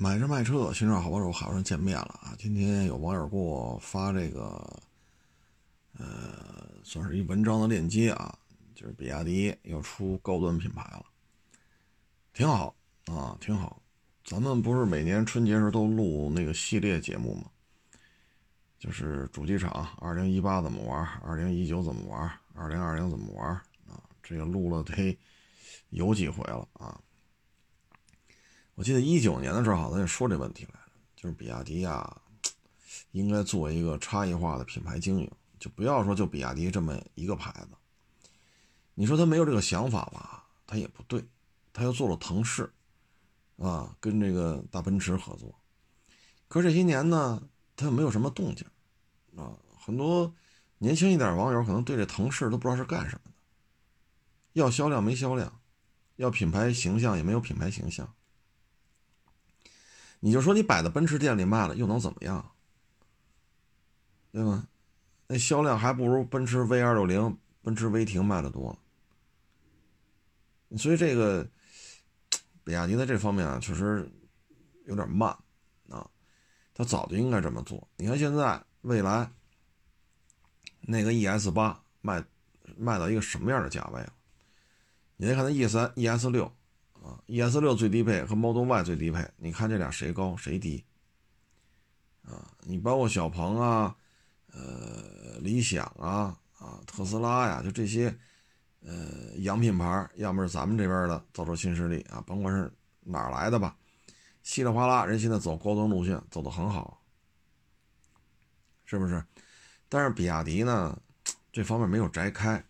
买车卖车，新车好帮手，好人见面了啊！今天有网友给我发这个，呃，算是一文章的链接啊，就是比亚迪要出高端品牌了，挺好啊，挺好。咱们不是每年春节时都录那个系列节目吗？就是主机厂二零一八怎么玩，二零一九怎么玩，二零二零怎么玩啊？这个录了得有几回了啊！我记得一九年的时候，好像也说这问题来了，就是比亚迪呀，应该做一个差异化的品牌经营，就不要说就比亚迪这么一个牌子。你说他没有这个想法吧，他也不对，他又做了腾势，啊，跟这个大奔驰合作，可这些年呢，他又没有什么动静，啊，很多年轻一点的网友可能对这腾势都不知道是干什么的，要销量没销量，要品牌形象也没有品牌形象。你就说你摆在奔驰店里卖了，又能怎么样？对吗？那销量还不如奔驰 V 二六零、奔驰威霆卖的多。所以这个比亚迪在这方面啊，确实有点慢啊。他早就应该这么做。你看现在未来那个 ES 八卖卖到一个什么样的价位了？你再看那 ES 三、ES 六。啊，ES 六最低配和 Model Y 最低配，你看这俩谁高谁低？啊，你包括小鹏啊，呃，理想啊，啊，特斯拉呀，就这些，呃，洋品牌，要么是咱们这边的造车新势力啊，甭管是哪来的吧，稀里哗啦，人现在走高端路线走得很好，是不是？但是比亚迪呢，这方面没有摘开。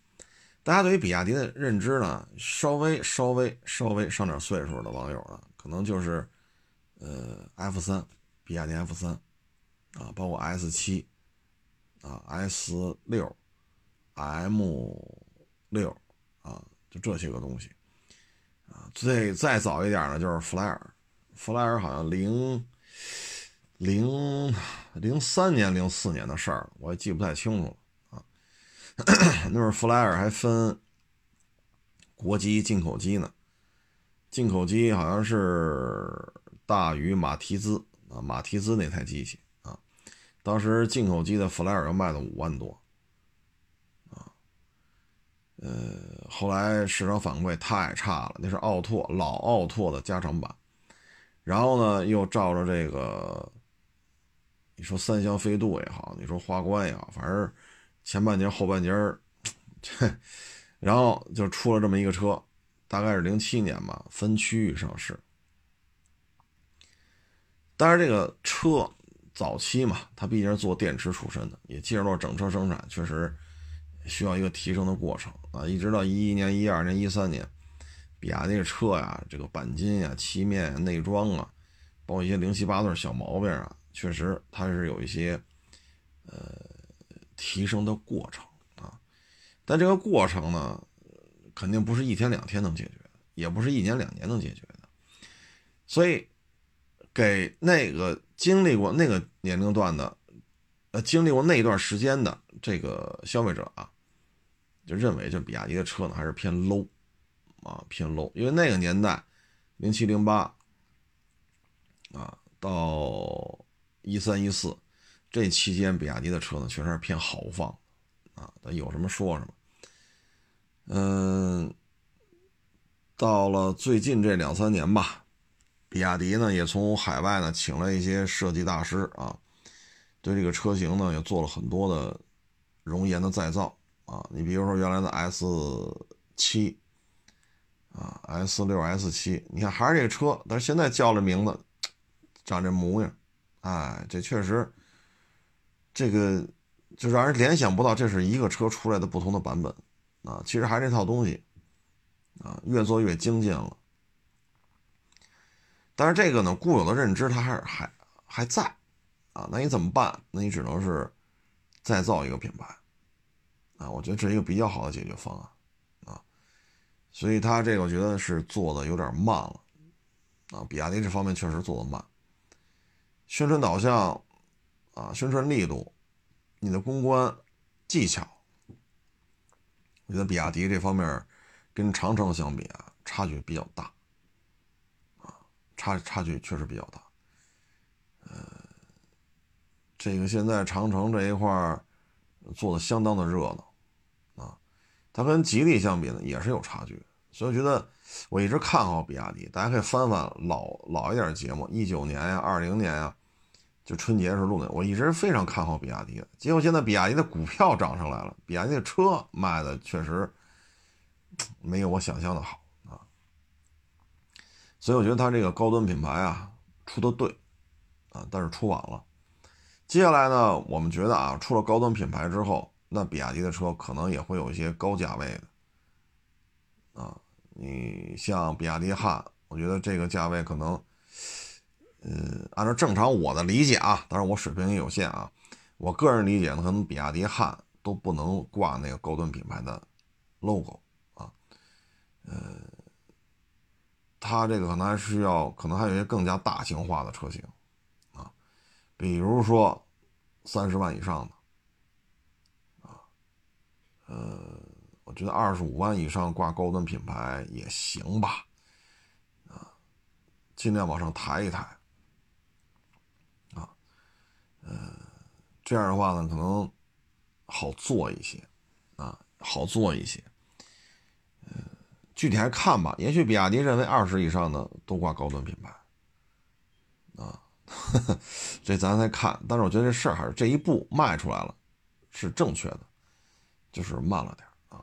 大家对于比亚迪的认知呢，稍微稍微稍微上点岁数的网友呢，可能就是，呃，F 三，比亚迪 F 三，啊，包括 S 七，啊，S 六，M 六，啊，就这些个东西，啊，最再早一点呢，就是弗莱尔，弗莱尔好像零零零三年、零四年的事儿，我也记不太清楚了。那会儿弗莱尔还分国机、进口机呢，进口机好像是大于马蹄兹啊，马蹄兹那台机器啊，当时进口机的弗莱尔要卖到五万多啊，呃，后来市场反馈太差了，那是奥拓老奥拓的加长版，然后呢又照着这个，你说三厢飞度也好，你说花冠也好，反正。前半截后半截儿，然后就出了这么一个车，大概是零七年吧，分区域上市。但是这个车早期嘛，它毕竟是做电池出身的，也进入到整车生产，确实需要一个提升的过程啊。一直到一一年、一二年、一三年，比亚迪的车呀，这个钣金呀、漆面、内装啊，包括一些零七八碎小毛病啊，确实它是有一些，呃。提升的过程啊，但这个过程呢，肯定不是一天两天能解决，也不是一年两年能解决的。所以，给那个经历过那个年龄段的，呃，经历过那一段时间的这个消费者啊，就认为就比亚迪的车呢还是偏 low 啊，偏 low。因为那个年代，零七零八啊，到一三一四。这期间，比亚迪的车呢，确实是偏豪放，啊，有什么说什么。嗯，到了最近这两三年吧，比亚迪呢也从海外呢请了一些设计大师啊，对这个车型呢也做了很多的容颜的再造啊。你比如说原来的 S 七啊，S 六、S 七，你看还是这个车，但是现在叫了名字，长这模样，哎，这确实。这个就让人联想不到这是一个车出来的不同的版本啊，其实还是那套东西啊，越做越精进了。但是这个呢，固有的认知它还是还还在啊，那你怎么办？那你只能是再造一个品牌啊，我觉得这是一个比较好的解决方案啊。所以他这个我觉得是做的有点慢了啊，比亚迪这方面确实做的慢，宣传导向。啊，宣传力度，你的公关技巧，我觉得比亚迪这方面跟长城相比啊，差距比较大，啊，差差距确实比较大。这个现在长城这一块做的相当的热闹啊，它跟吉利相比呢也是有差距，所以我觉得我一直看好比亚迪，大家可以翻翻老老一点节目，一九年呀、二零年呀，就春节时候录的，我一直非常看好比亚迪的，结果现在比亚迪的股票涨上来了，比亚迪的车卖的确实没有我想象的好啊，所以我觉得它这个高端品牌啊出的对啊，但是出晚了。接下来呢，我们觉得啊，出了高端品牌之后，那比亚迪的车可能也会有一些高价位的啊。你像比亚迪汉，我觉得这个价位可能，呃，按照正常我的理解啊，当然我水平也有限啊，我个人理解呢，可能比亚迪汉都不能挂那个高端品牌的 logo 啊，呃，它这个可能还需要，可能还有一些更加大型化的车型啊。比如说，三十万以上的，啊，呃，我觉得二十五万以上挂高端品牌也行吧，啊，尽量往上抬一抬，呃，这样的话呢，可能好做一些，啊，好做一些，嗯，具体还看吧，也许比亚迪认为二十以上的都挂高端品牌，啊。这咱再看，但是我觉得这事儿还是这一步迈出来了，是正确的，就是慢了点啊。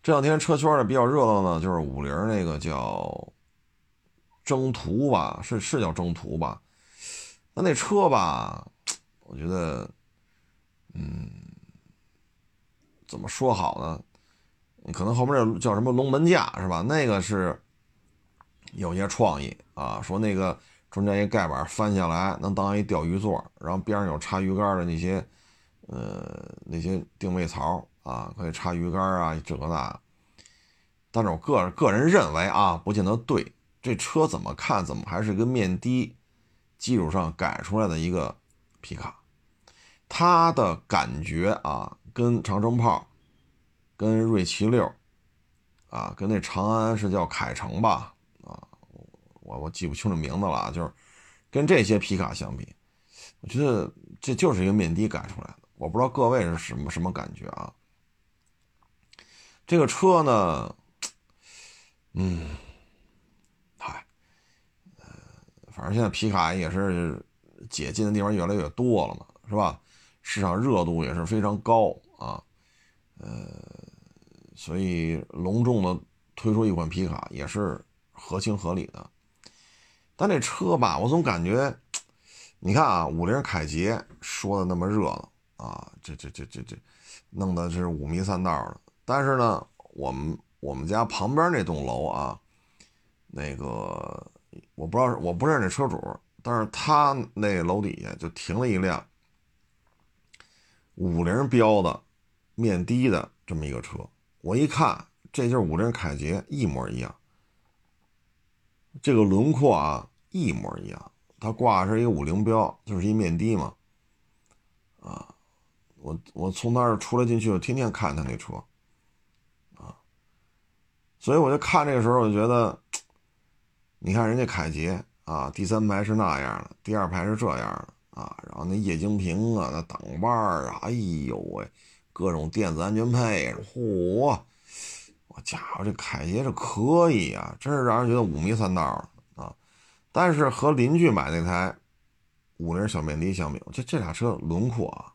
这两天车圈呢比较热闹呢，就是五菱那个叫征途吧，是是叫征途吧？那那车吧，我觉得，嗯，怎么说好呢？可能后面这叫什么龙门架是吧？那个是有些创意啊，说那个。中间一盖板翻下来能当一钓鱼座，然后边上有插鱼竿的那些，呃，那些定位槽啊，可以插鱼竿啊，这个那。但是我个个人认为啊，不见得对。这车怎么看怎么还是个面的基础上改出来的一个皮卡，它的感觉啊，跟长城炮、跟锐奇六啊，跟那长安是叫凯程吧？啊我我记不清楚名字了，就是跟这些皮卡相比，我觉得这就是一个面的改出来的。我不知道各位是什么什么感觉啊？这个车呢，嗯，嗨，呃，反正现在皮卡也是解禁的地方越来越多了嘛，是吧？市场热度也是非常高啊，呃，所以隆重的推出一款皮卡也是合情合理的。但这车吧，我总感觉，你看啊，五菱凯捷说的那么热闹啊，这这这这这，弄的是五迷三道的。但是呢，我们我们家旁边那栋楼啊，那个我不知道，我不认识车主，但是他那楼底下就停了一辆五菱标的面的的这么一个车，我一看，这就是五菱凯捷，一模一样。这个轮廓啊，一模一样。它挂是一个五菱标，就是一面的嘛。啊，我我从那儿出来进去，我天天看他那车。啊，所以我就看这个时候，我就觉得，你看人家凯捷啊，第三排是那样的，第二排是这样的啊，然后那液晶屏啊，那挡把啊，哎呦喂，各种电子安全配置，嚯！我家伙，这凯捷这可以啊，真是让人觉得五迷三道啊！但是和邻居买那台五菱小面的相比，这这俩车轮廓啊，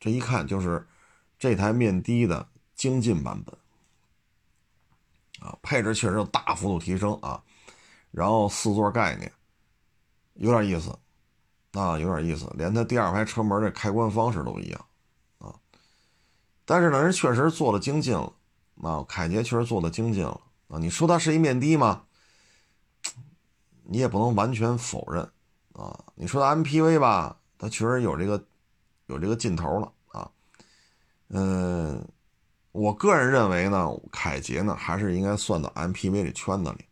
这一看就是这台面的的精进版本啊，配置确实有大幅度提升啊，然后四座概念有点意思啊，有点意思，连它第二排车门的开关方式都一样啊，但是呢，人确实做的精进了。啊，凯捷确实做的精进了啊！你说它是一面的吗？你也不能完全否认啊。你说它 MPV 吧，它确实有这个有这个劲头了啊。嗯，我个人认为呢，凯捷呢还是应该算到 MPV 这圈子里。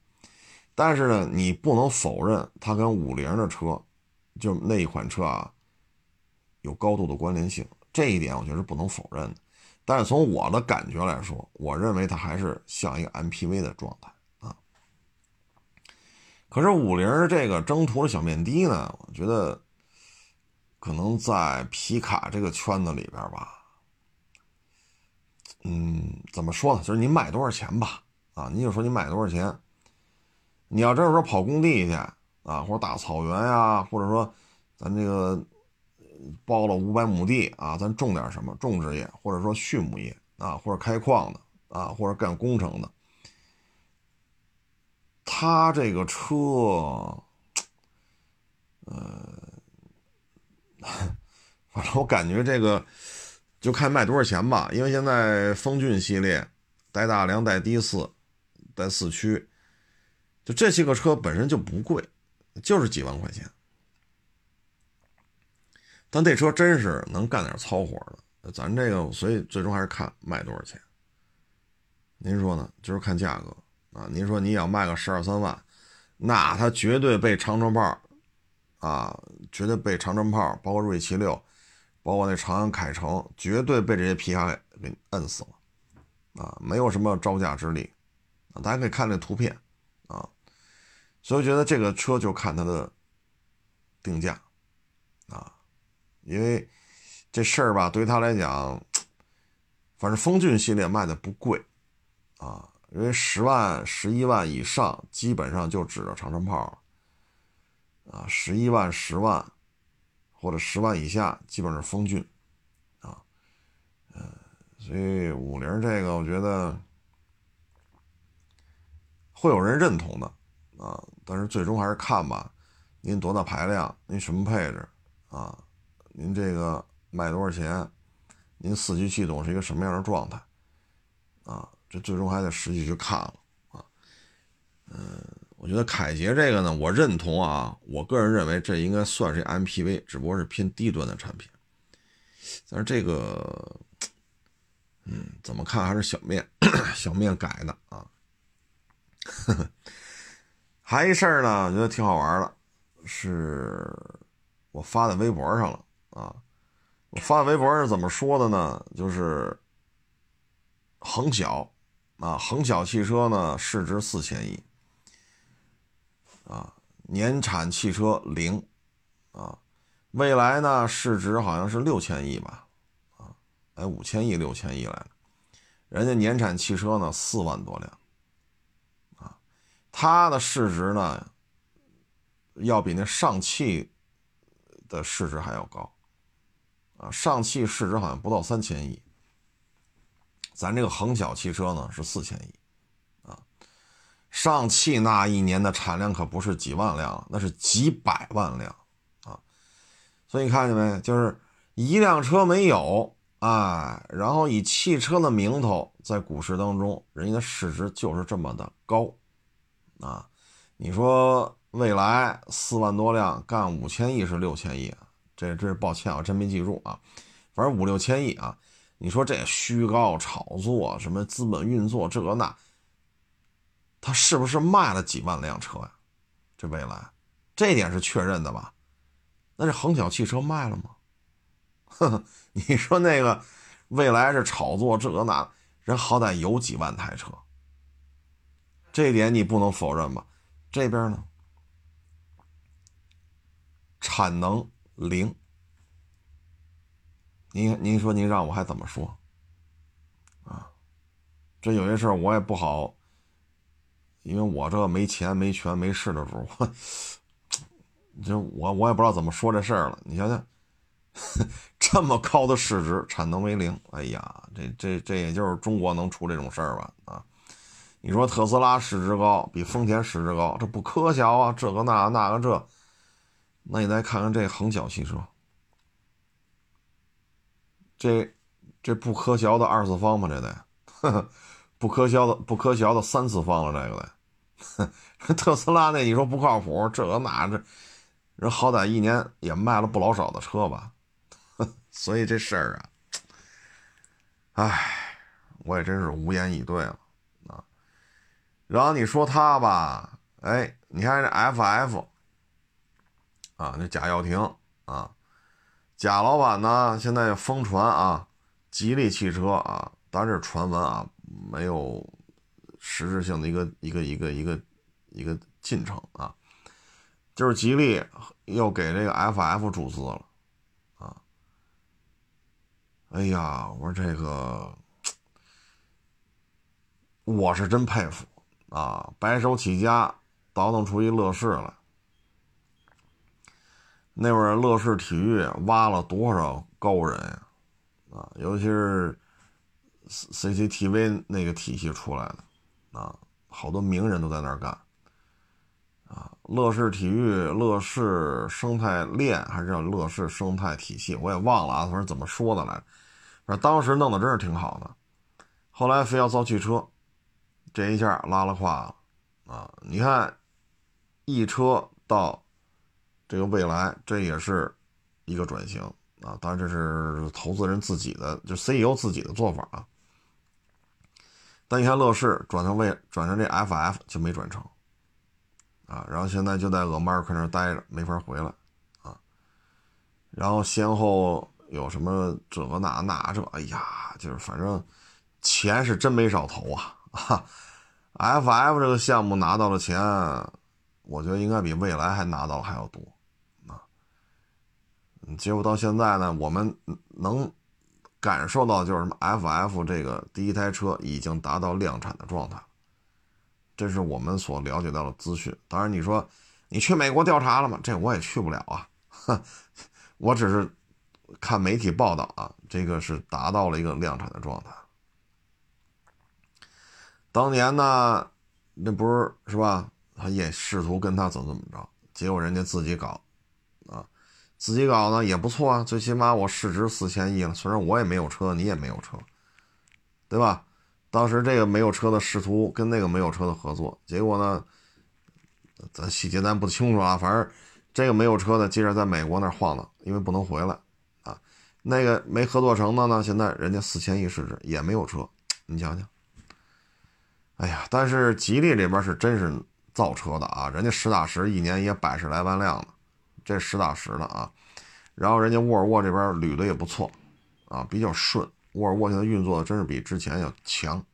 但是呢，你不能否认它跟五菱的车，就那一款车啊，有高度的关联性。这一点我觉得是不能否认的。但是从我的感觉来说，我认为它还是像一个 MPV 的状态啊。可是五菱这个征途的小面的呢，我觉得可能在皮卡这个圈子里边吧，嗯，怎么说呢？就是你买多少钱吧，啊，你就说你买多少钱。你要真是说跑工地去啊，或者大草原呀，或者说咱这个包了五百亩地啊，咱种点什么种植业，或者说畜牧业啊，或者开矿的啊，或者干工程的，他这个车，呃。反正我感觉这个就看卖多少钱吧，因为现在风骏系列带大梁、带低四、带四驱，就这些个车本身就不贵，就是几万块钱。但这车真是能干点糙活的，咱这个所以最终还是看卖多少钱。您说呢？就是看价格啊。您说你要卖个十二三万，那它绝对被长城炮。啊，绝对被长城炮，包括瑞奇六，包括那长安凯程，绝对被这些皮卡给摁死了，啊，没有什么招架之力，啊，大家可以看这图片，所以觉得这个车就看它的定价，啊，因为这事儿吧，对于他来讲，反正风骏系列卖的不贵，啊，因为十万、十一万以上，基本上就指着长城炮了。啊，十一万、十万，或者十万以下，基本是风骏，啊，嗯，所以五菱这个，我觉得会有人认同的，啊，但是最终还是看吧，您多大排量，您什么配置，啊，您这个卖多少钱，您四驱系统是一个什么样的状态，啊，这最终还得实际去看了，啊，嗯。我觉得凯捷这个呢，我认同啊。我个人认为这应该算是 MPV，只不过是偏低端的产品。但是这个，嗯，怎么看还是小面，小面改的啊。还一事儿呢，我觉得挺好玩的，是我发在微博上了啊。我发微博是怎么说的呢？就是恒小啊，恒小汽车呢，市值四千亿。啊，年产汽车零，啊，未来呢市值好像是六千亿吧，啊，哎五千亿六千亿来了，人家年产汽车呢四万多辆，它的市值呢要比那上汽的市值还要高，啊，上汽市值好像不到三千亿，咱这个恒小汽车呢是四千亿。啊上汽那一年的产量可不是几万辆，那是几百万辆啊！所以看见没？就是一辆车没有，哎，然后以汽车的名头在股市当中，人家的市值就是这么的高啊！你说未来四万多辆干五千亿是六千亿啊？这这是抱歉，我真没记住啊，反正五六千亿啊！你说这虚高炒作，什么资本运作这个那？他是不是卖了几万辆车呀？这未来，这点是确认的吧？那这恒小汽车卖了吗？呵呵，你说那个未来是炒作这那，人好歹有几万台车，这一点你不能否认吧？这边呢，产能零。您您说您让我还怎么说？啊，这有些事儿我也不好。因为我这没钱、没权、没势的主，我这我我也不知道怎么说这事儿了。你想想，这么高的市值，产能为零，哎呀，这这这也就是中国能出这种事儿吧？啊，你说特斯拉市值高，比丰田市值高，这不科学啊！这个那那个这，那你再看看这恒小汽车，这这不科学的二次方吗？这得。呵 呵不科学的，不科学的三次方了，这个得，特斯拉那你说不靠谱，这个那这，人好歹一年也卖了不老少的车吧，所以这事儿啊，唉，我也真是无言以对了。然后你说他吧，哎，你看这 FF 啊，那贾跃亭啊，贾老板呢，现在疯传啊，吉利汽车啊，当然这是传闻啊。没有实质性的一个一个一个一个一个进程啊，就是吉利又给这个 FF 注资了哎呀，我说这个，我是真佩服啊，白手起家倒腾出一乐视来。那会儿乐视体育挖了多少高人呀，啊，尤其是 CCTV 那个体系出来的，啊，好多名人都在那儿干。啊，乐视体育、乐视生态链还是叫乐视生态体系，我也忘了啊，他是怎么说的来？反正当时弄得真是挺好的，后来非要造汽车，这一下拉了胯了啊！你看，一车到这个未来，这也是一个转型啊。当然这是投资人自己的，就 CEO 自己的做法啊。但你看乐视转成未转成这 FF 就没转成。啊，然后现在就在俄马尔克那待着，没法回来，啊，然后先后有什么这个那那这，哎呀，就是反正钱是真没少投啊，啊，FF 这个项目拿到的钱，我觉得应该比未来还拿到还要多，啊，结果到现在呢，我们能感受到就是什么，FF 这个第一台车已经达到量产的状态。这是我们所了解到的资讯。当然，你说你去美国调查了吗？这我也去不了啊。我只是看媒体报道啊，这个是达到了一个量产的状态。当年呢，那不是是吧？他也试图跟他怎么怎么着，结果人家自己搞啊，自己搞呢也不错啊。最起码我市值四千亿了，虽然我也没有车，你也没有车，对吧？当时这个没有车的试图跟那个没有车的合作，结果呢，咱细节咱不清楚啊。反正这个没有车的接着在美国那晃荡，因为不能回来啊。那个没合作成的呢，现在人家四千亿市值也没有车，你想想。哎呀，但是吉利这边是真是造车的啊，人家实打实一年也百十来万辆呢，这实打实的啊。然后人家沃尔沃这边捋的也不错啊，比较顺。沃尔沃现在运作的真是比之前要强，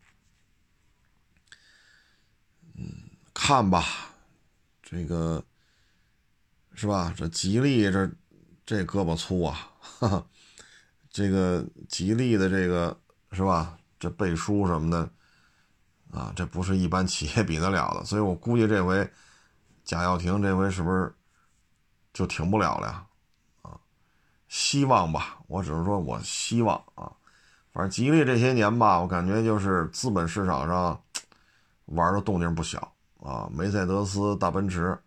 嗯，看吧，这个是吧？这吉利这这胳膊粗啊，哈哈，这个吉利的这个是吧？这背书什么的啊，这不是一般企业比得了的，所以我估计这回贾跃亭这回是不是就停不了了呀？啊，希望吧，我只是说我希望啊。反正吉利这些年吧，我感觉就是资本市场上玩的动静不小啊。梅赛德斯、大奔驰，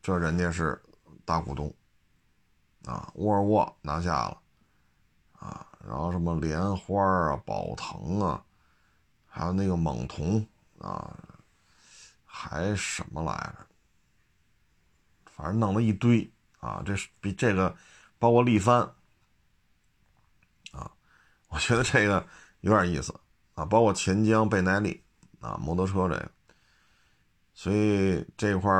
这人家是大股东啊。沃尔沃拿下了啊，然后什么莲花啊、宝腾啊，还有那个猛童啊，还什么来着？反正弄了一堆啊。这是比这个，包括力帆啊。我觉得这个有点意思啊，包括钱江、贝耐力啊，摩托车这个，所以这块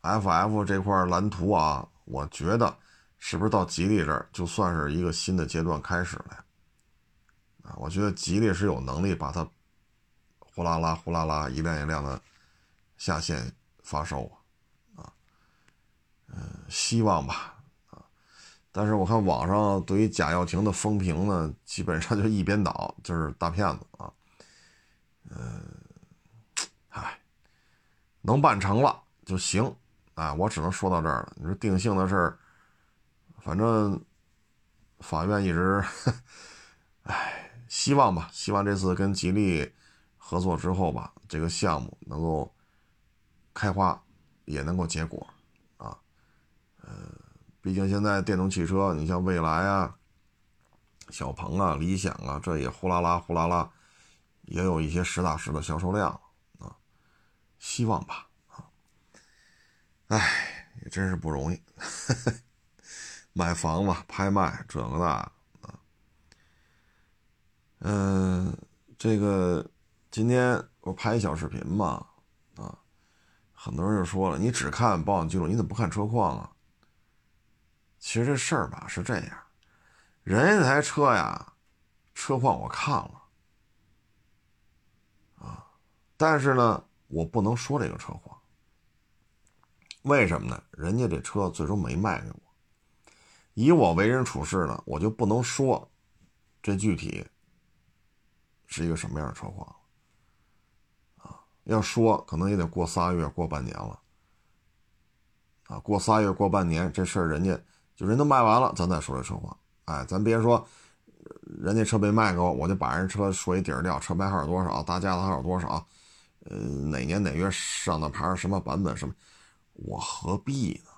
FF 这块蓝图啊，我觉得是不是到吉利这儿就算是一个新的阶段开始了啊？我觉得吉利是有能力把它呼啦啦、呼啦啦一辆一辆的下线发售啊，嗯，希望吧啊。但是我看网上对于贾跃亭的风评呢，基本上就一边倒，就是大骗子啊。嗯，唉，能办成了就行啊，我只能说到这儿了。你说定性的事儿，反正法院一直，唉，希望吧，希望这次跟吉利合作之后吧，这个项目能够开花，也能够结果啊，嗯。毕竟现在电动汽车，你像蔚来啊、小鹏啊、理想啊，这也呼啦啦、呼啦啦，也有一些实打实的销售量啊。希望吧，啊，哎，也真是不容易，买房子、拍卖这个那啊。嗯，这个今天我拍一小视频嘛，啊，很多人就说了，你只看保养记录，你怎么不看车况啊？其实这事儿吧是这样，人家那台车呀，车况我看了，啊，但是呢，我不能说这个车况，为什么呢？人家这车最终没卖给我，以我为人处事呢，我就不能说这具体是一个什么样的车况？要说可能也得过仨月，过半年了啊！过仨月，过半年，这事儿人家就人都卖完了，咱再说这车况。哎，咱别说人家车被卖给我，我就把人车说一底儿掉，车牌号有多少，大架子号多少，呃，哪年哪月上的牌，什么版本什么，我何必呢？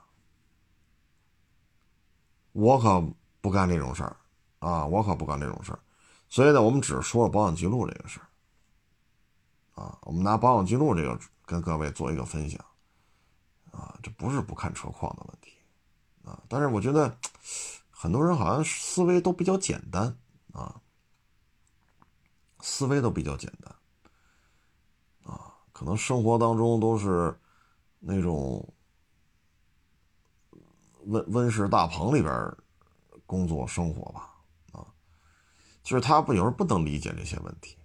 我可不干这种事儿啊！我可不干这种事儿，所以呢，我们只说了保养记录这个事儿啊，我们拿保养记录这个跟各位做一个分享啊，这不是不看车况的问题啊，但是我觉得很多人好像思维都比较简单啊，思维都比较简单啊，可能生活当中都是那种。温温室大棚里边工作生活吧，啊，就是他不有时候不能理解这些问题，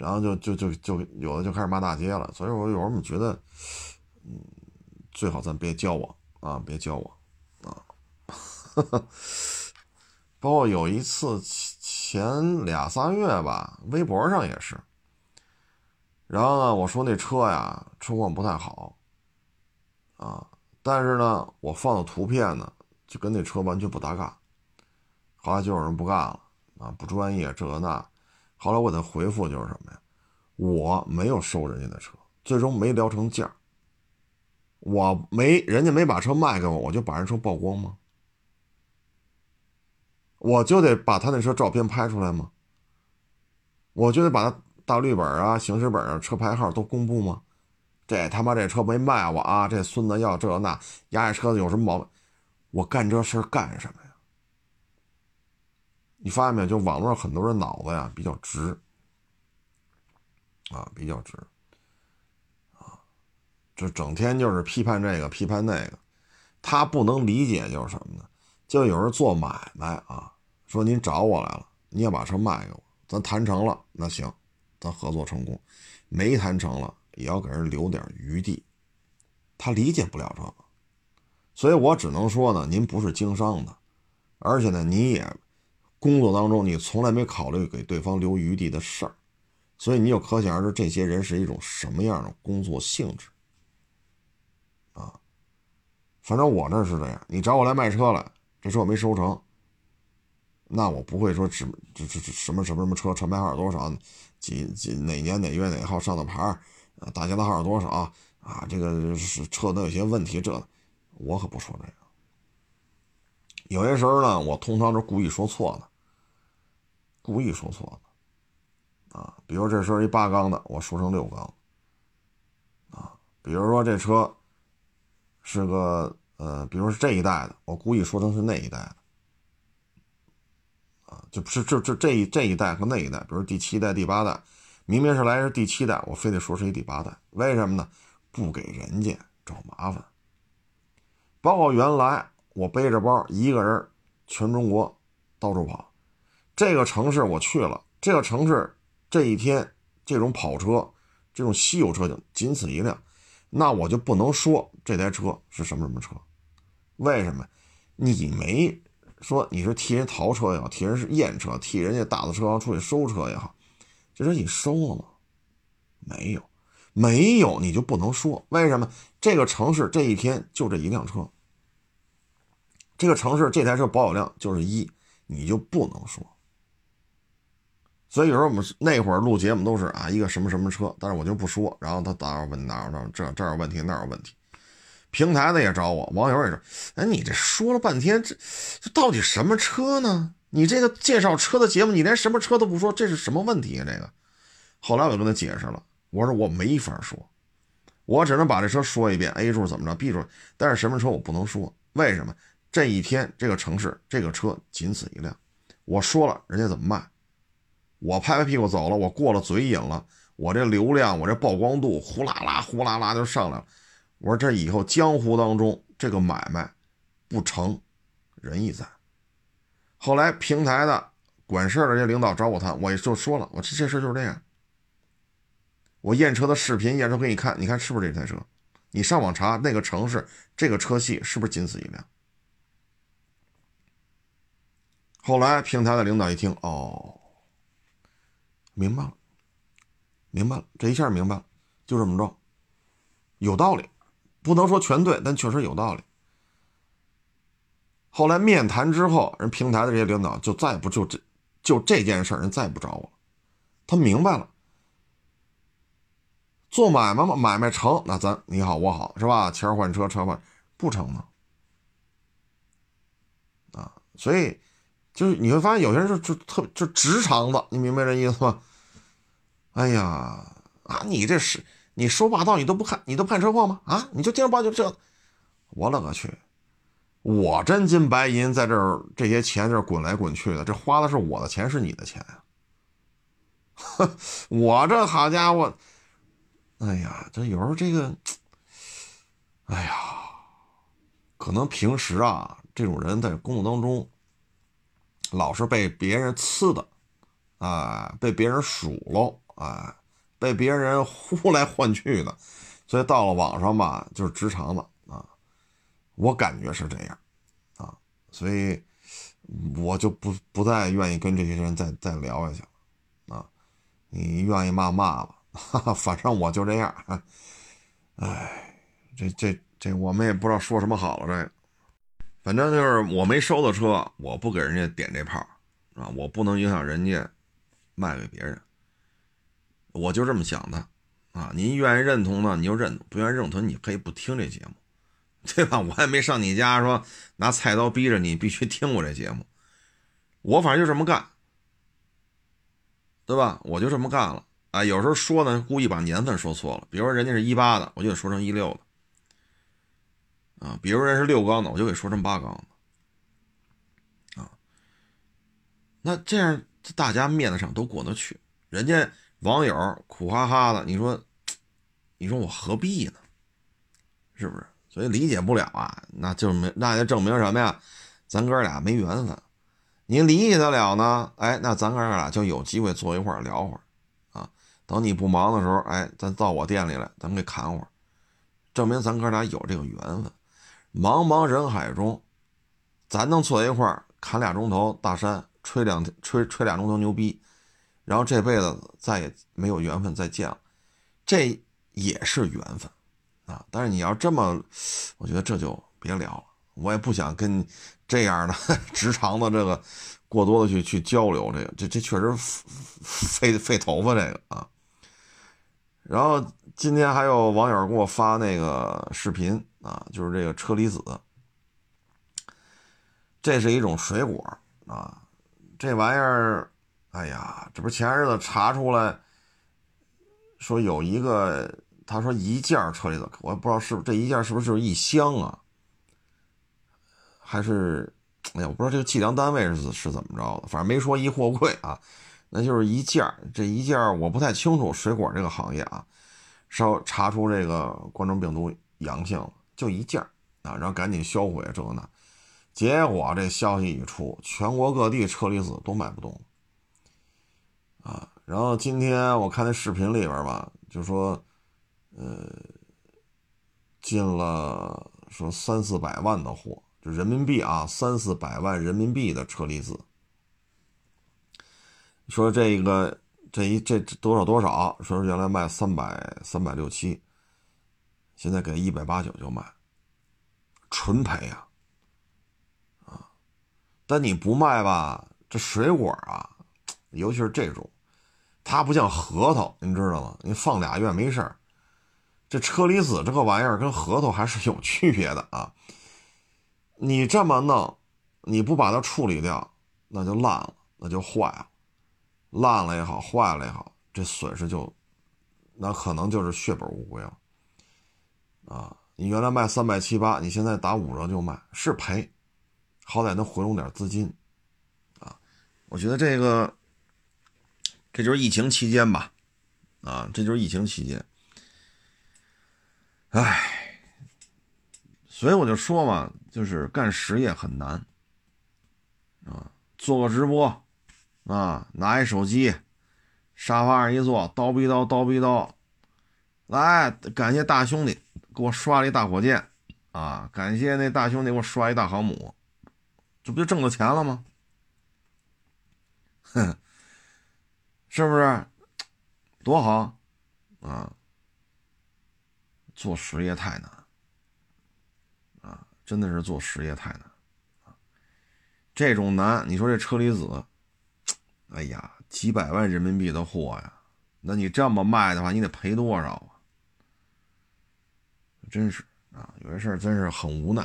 然后就就就就有的就开始骂大街了，所以我有时候觉得，嗯，最好咱别交往啊，别交往啊，包括有一次前俩仨月吧，微博上也是，然后呢，我说那车呀车况不太好。啊，但是呢，我放的图片呢，就跟那车完全不搭嘎。后来就有人不干了啊，不专业这个那。后来我的回复就是什么呀？我没有收人家的车，最终没聊成价。我没人家没把车卖给我，我就把人车曝光吗？我就得把他那车照片拍出来吗？我就得把他大绿本啊、行驶本啊、车牌号都公布吗？这他妈这车没卖我啊！这孙子要这那，压这车子有什么毛病？我干这事干什么？你发现没有？就网络上很多人脑子呀比较直，啊，比较直，啊，这整天就是批判这个批判那个，他不能理解就是什么呢？就有人做买卖啊，说您找我来了，你要把车卖给我，咱谈成了，那行，咱合作成功；没谈成了。也要给人留点余地，他理解不了这个，所以我只能说呢，您不是经商的，而且呢，你也工作当中你从来没考虑给对方留余地的事儿，所以你就可想而知这些人是一种什么样的工作性质啊。反正我这是这样，你找我来卖车来，这车我没收成，那我不会说只这这什么什么什么车车牌号多少，几几哪年哪月哪号上的牌。啊，大家的号是多少啊？这个是车都有些问题，这我可不说这个。有些时候呢，我通常是故意说错的，故意说错的。啊，比如这是一八缸的，我说成六缸。啊，比如说这车是个呃，比如是这一代的，我故意说成是那一代的。啊，就不是这这这一这一代和那一代，比如第七代、第八代。明明是来是第七代，我非得说是一第八代，为什么呢？不给人家找麻烦。包括原来我背着包一个人全中国到处跑，这个城市我去了，这个城市这一天这种跑车，这种稀有车型仅此一辆，那我就不能说这台车是什么什么车。为什么？你没说你是替人淘车也好，替人是验车，替人家大的车行出去收车也好。这车你收了吗？没有，没有，你就不能说为什么？这个城市这一天就这一辆车，这个城市这台车保有量就是一，你就不能说。所以有时候我们那会儿录节目都是啊一个什么什么车，但是我就不说，然后他哪有问哪有哪这这有问题那有问题，平台的也找我，网友也说，哎，你这说了半天，这这到底什么车呢？你这个介绍车的节目，你连什么车都不说，这是什么问题啊？这个，后来我就跟他解释了，我说我没法说，我只能把这车说一遍，A 柱怎么着，B 柱，但是什么车我不能说，为什么？这一天这个城市这个车仅此一辆，我说了人家怎么卖？我拍拍屁股走了，我过了嘴瘾了，我这流量我这曝光度呼啦啦呼啦啦就上来了，我说这以后江湖当中这个买卖不成仁义在。后来平台的管事的这些领导找我谈，我也就说了，我这这事就是这样。我验车的视频验车给你看，你看是不是这台车？你上网查那个城市这个车系是不是仅此一辆？后来平台的领导一听，哦，明白了，明白了，这一下明白了，就这么着，有道理，不能说全对，但确实有道理。后来面谈之后，人平台的这些领导就再也不就这就这件事人再也不找我了，他明白了，做买卖嘛，买卖成，那咱你好我好是吧？钱换车，车换不成呢？啊，所以就是你会发现有些人就就特就直肠子，你明白这意思吗？哎呀啊，你这是你说霸道，你都不看，你都不看车况吗？啊，你就正儿八经这，我勒个去！我真金白银在这儿，这些钱这滚来滚去的，这花的是我的钱，是你的钱呀！我这好家伙，哎呀，这有时候这个，哎呀，可能平时啊，这种人在工作当中，老是被别人呲的，啊，被别人数落，啊，被别人呼来唤去的，所以到了网上吧，就是直肠子啊。我感觉是这样，啊，所以我就不不再愿意跟这些人再再聊下去了，啊，你愿意骂骂吧，哈哈，反正我就这样，哎，这这这我们也不知道说什么好了，这个，反正就是我没收的车，我不给人家点这炮，啊，我不能影响人家卖给别人，我就这么想的，啊，您愿意认同呢，你就认同；不愿意认同，你可以不听这节目。对吧？我也没上你家说拿菜刀逼着你必须听我这节目，我反正就这么干，对吧？我就这么干了啊。有时候说呢，故意把年份说错了，比如说人家是一八的，我就得说成一六的啊。比如人是六缸的，我就给说成八缸的啊。那这样大家面子上都过得去，人家网友苦哈哈的，你说，你说我何必呢？是不是？所以理解不了啊，那就没那就证明什么呀？咱哥俩没缘分。你理解得了呢？哎，那咱哥俩就有机会坐一块聊会儿啊。等你不忙的时候，哎，咱到我店里来，咱们给侃会儿，证明咱哥俩有这个缘分。茫茫人海中，咱能坐一块儿侃俩钟头大山，吹两吹吹俩钟头牛逼，然后这辈子再也没有缘分再见了，这也是缘分。啊！但是你要这么，我觉得这就别聊了。我也不想跟这样的 直肠的这个过多的去去交流。这个这这确实费费头发。这个啊，然后今天还有网友给我发那个视频啊，就是这个车厘子，这是一种水果啊。这玩意儿，哎呀，这不前日子查出来，说有一个。他说一件车厘子，我也不知道是不是这一件是不是就是一箱啊？还是哎呀，我不知道这个计量单位是是怎么着的，反正没说一货柜啊，那就是一件这一件我不太清楚水果这个行业啊，稍查出这个冠状病毒阳性了，就一件啊，然后赶紧销毁这个那，结果这消息一出，全国各地车厘子都卖不动啊。然后今天我看那视频里边吧，就说。呃，进了说三四百万的货，就人民币啊，三四百万人民币的车厘子。说这个这一这多少多少？说是原来卖三百三百六七，现在给一百八九就卖，纯赔啊！啊，但你不卖吧，这水果啊，尤其是这种，它不像核桃，你知道吗？你放俩月没事儿。这车厘子这个玩意儿跟核桃还是有区别的啊！你这么弄，你不把它处理掉，那就烂了，那就坏了，烂了也好，坏了也好，这损失就，那可能就是血本无归了。啊，你原来卖三百七八，你现在打五折就卖，是赔，好歹能回笼点资金，啊，我觉得这个，这就是疫情期间吧，啊，这就是疫情期间。唉，所以我就说嘛，就是干实业很难啊。做个直播啊，拿一手机，沙发上一坐，叨逼叨叨逼叨，来，感谢大兄弟给我刷了一大火箭啊，感谢那大兄弟给我刷一大航母，这不就挣到钱了吗？哼，是不是？多好啊！做实业太难啊，真的是做实业太难啊。这种难，你说这车厘子，哎呀，几百万人民币的货呀，那你这么卖的话，你得赔多少啊？真是啊，有些事儿真是很无奈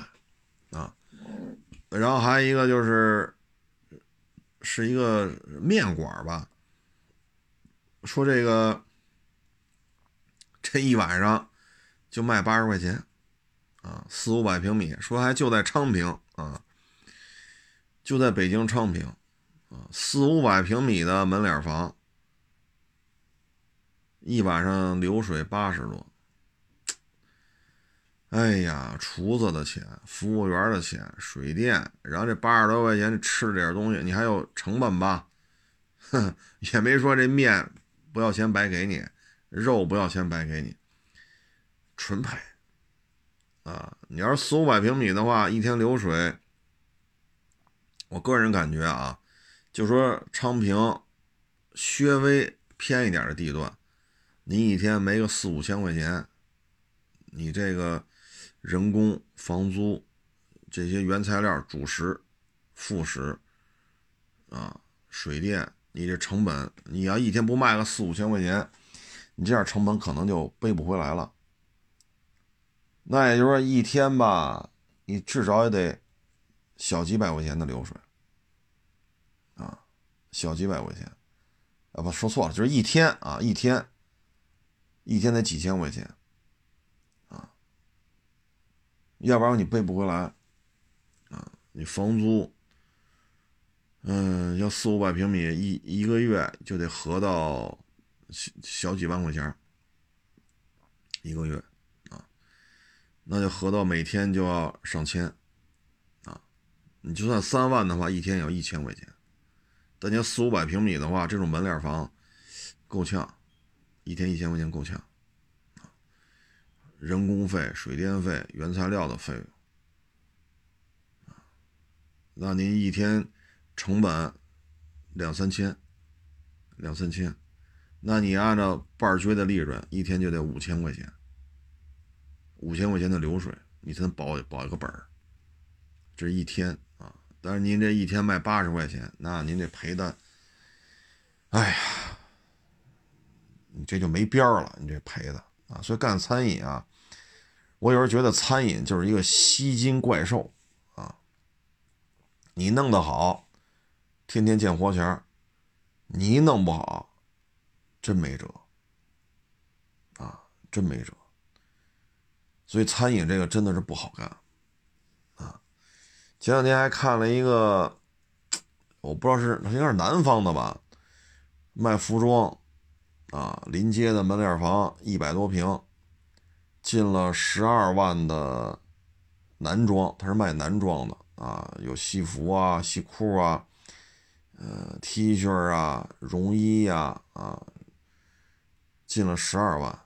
啊。然后还有一个就是，是一个面馆吧，说这个这一晚上就卖八十块钱啊，四五百平米，说还就在昌平啊，就在北京昌平啊，四五百平米的门脸房，一晚上流水八十多。哎呀，厨子的钱，服务员的钱，水电，然后这八十多块钱吃点东西，你还有成本吧？哼，也没说这面不要钱白给你，肉不要钱白给你，纯赔啊！你要是四五百平米的话，一天流水，我个人感觉啊，就说昌平稍微偏一点的地段，你一天没个四五千块钱，你这个。人工、房租，这些原材料、主食、副食，啊，水电，你这成本，你要一天不卖个四五千块钱，你这样成本可能就背不回来了。那也就是说，一天吧，你至少也得小几百块钱的流水，啊，小几百块钱，啊，不说错了，就是一天啊，一天，一天得几千块钱啊。要不然你背不回来，啊，你房租，嗯，要四五百平米，一一个月就得合到小小几万块钱一个月，啊，那就合到每天就要上千，啊，你就算三万的话，一天也要一千块钱，但你要四五百平米的话，这种门脸房够呛，一天一千块钱够呛。啊人工费、水电费、原材料的费用，啊那您一天成本两三千，两三千，那你按照半儿的利润，一天就得五千块钱，五千块钱的流水，你才能保保一个本儿。这一天啊，但是您这一天卖八十块钱，那您这赔的，哎呀，你这就没边儿了，你这赔的啊！所以干餐饮啊。我有时候觉得餐饮就是一个吸金怪兽啊！你弄得好，天天见活钱儿；你一弄不好，真没辙啊，真没辙。所以餐饮这个真的是不好干啊！前两天还看了一个，我不知道是应该是南方的吧，卖服装啊，临街的门脸房一百多平。进了十二万的男装，他是卖男装的啊，有西服啊、西裤啊、呃 T 恤啊、绒衣呀啊，进了十二万，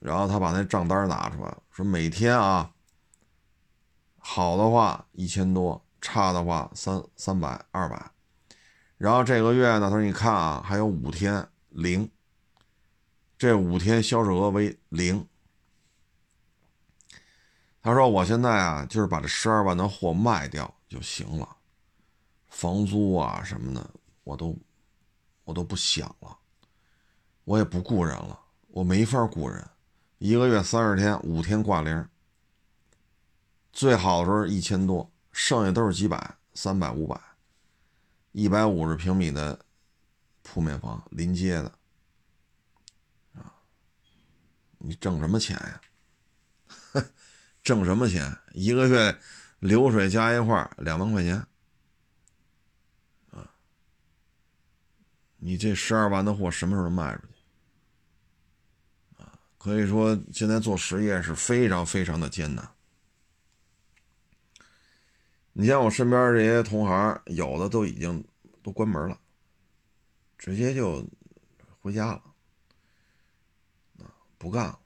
然后他把那账单拿出来，说每天啊，好的话一千多，差的话三三百、二百，然后这个月呢，他说你看啊，还有五天零，这五天销售额为零。他说：“我现在啊，就是把这十二万的货卖掉就行了，房租啊什么的，我都我都不想了，我也不雇人了，我没法雇人，一个月三十天，五天挂零，最好的时候一千多，剩下都是几百，三百、五百，一百五十平米的铺面房，临街的，啊，你挣什么钱呀？” 挣什么钱？一个月流水加一块两万块钱，你这十二万的货什么时候卖出去？啊，可以说现在做实业是非常非常的艰难。你像我身边这些同行，有的都已经都关门了，直接就回家了，啊，不干了。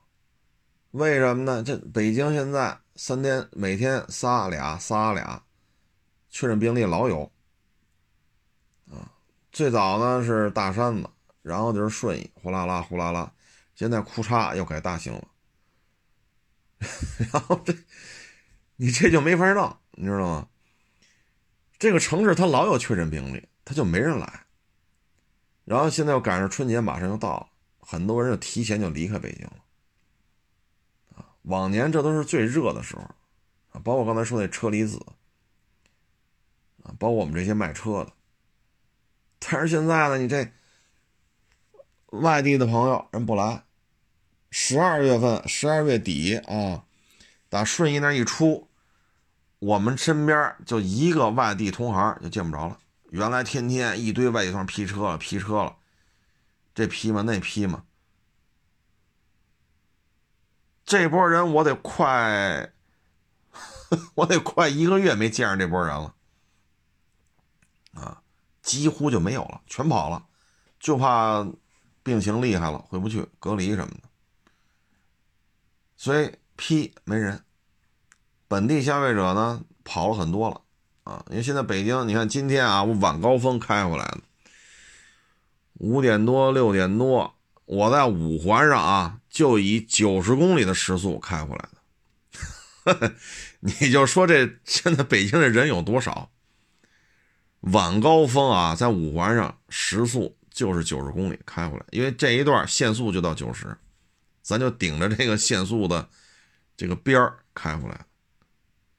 为什么呢？这北京现在三天每天仨俩仨俩，确诊病例老有，最早呢是大山子，然后就是顺义，呼啦啦呼啦啦，现在库嚓又改大兴了，然后这你这就没法弄，你知道吗？这个城市它老有确诊病例，它就没人来，然后现在又赶上春节，马上就到了，很多人就提前就离开北京了，往年这都是最热的时候，啊，包括刚才说那车厘子，啊，包括我们这些卖车的。但是现在呢，你这外地的朋友人不来，十二月份、十二月底啊，打顺义那一出，我们身边就一个外地同行就见不着了。原来天天一堆外地同行批车了，批车了，这批嘛那批嘛，这波人我得快，我得快一个月没见着这波人了，几乎就没有了，全跑了，就怕病情厉害了回不去隔离什么的，所以批没人。本地消费者呢跑了很多了啊，因为现在北京，你看今天啊，我晚高峰开回来的，五点多六点多，我在五环上啊，就以九十公里的时速开回来的，你就说这现在北京的人有多少？晚高峰啊，在五环上时速就是九十公里开回来，因为这一段限速就到九十，咱就顶着这个限速的这个边儿开回来。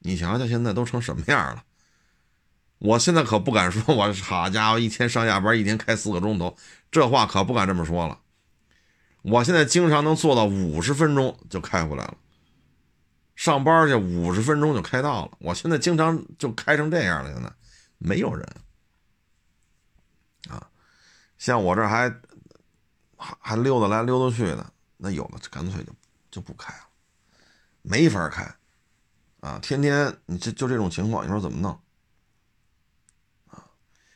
你瞧瞧，现在都成什么样了？我现在可不敢说，我好家伙，一天上下班一天开四个钟头，这话可不敢这么说了。我现在经常能做到五十分钟就开回来了，上班去五十分钟就开到了。我现在经常就开成这样了，现在。没有人啊，像我这还还还溜达来溜达去的，那有的干脆就就不开了，没法开啊！天天你这就这种情况，你说怎么弄啊？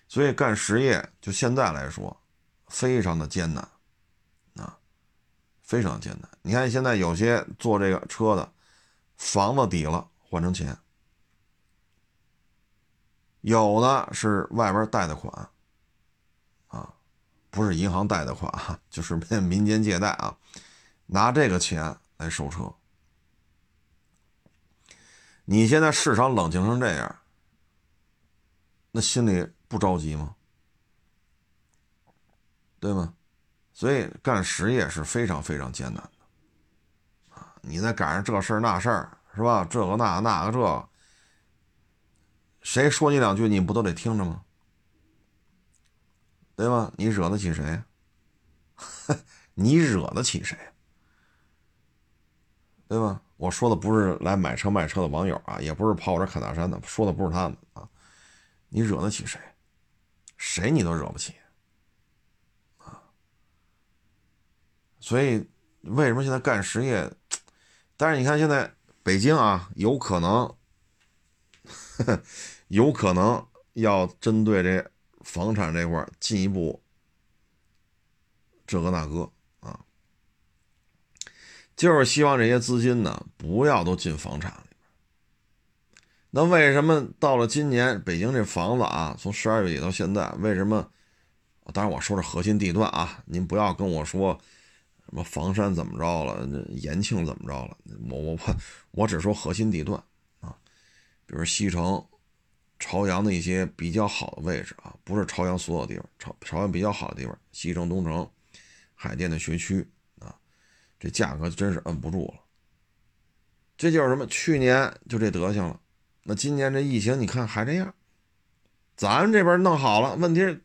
所以干实业就现在来说，非常的艰难啊，非常艰难。你看现在有些做这个车的，房子抵了换成钱。有的是外边贷的款，啊，不是银行贷的款就是民间借贷啊，拿这个钱来收车。你现在市场冷清成这样，那心里不着急吗？对吗？所以干实业是非常非常艰难的，啊，你再赶上这事儿那事儿，是吧？这个那那个这。谁说你两句，你不都得听着吗？对吧？你惹得起谁？你惹得起谁？对吧？我说的不是来买车卖车的网友啊，也不是跑我这侃大山的，说的不是他们啊。你惹得起谁？谁你都惹不起啊。所以为什么现在干实业？但是你看现在北京啊，有可能。有可能要针对这房产这块进一步这个那个啊，就是希望这些资金呢不要都进房产里边。那为什么到了今年北京这房子啊，从十二月底到现在，为什么？当然我说是核心地段啊，您不要跟我说什么房山怎么着了，延庆怎么着了，我我我我只说核心地段。比如西城、朝阳的一些比较好的位置啊，不是朝阳所有地方，朝朝阳比较好的地方，西城、东城、海淀的学区啊，这价格真是摁不住了。这就是什么？去年就这德行了，那今年这疫情你看还这样，咱这边弄好了，问题是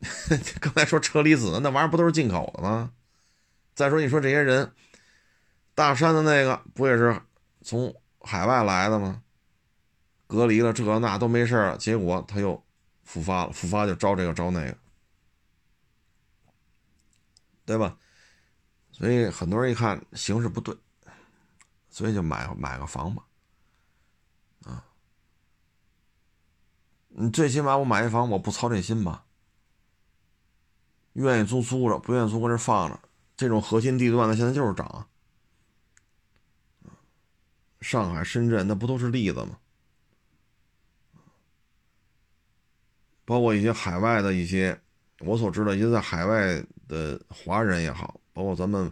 刚才说车厘子那玩意儿不都是进口的吗？再说你说这些人，大山的那个不也是从海外来的吗？隔离了，这那都没事了，结果他又复发了，复发就招这个招那个，对吧？所以很多人一看形势不对，所以就买买个房吧，啊，你最起码我买一房，我不操这心吧？愿意租租着，不愿意租搁这放着，这种核心地段的现在就是涨，上海、深圳那不都是例子吗？包括一些海外的一些我所知道一些在海外的华人也好，包括咱们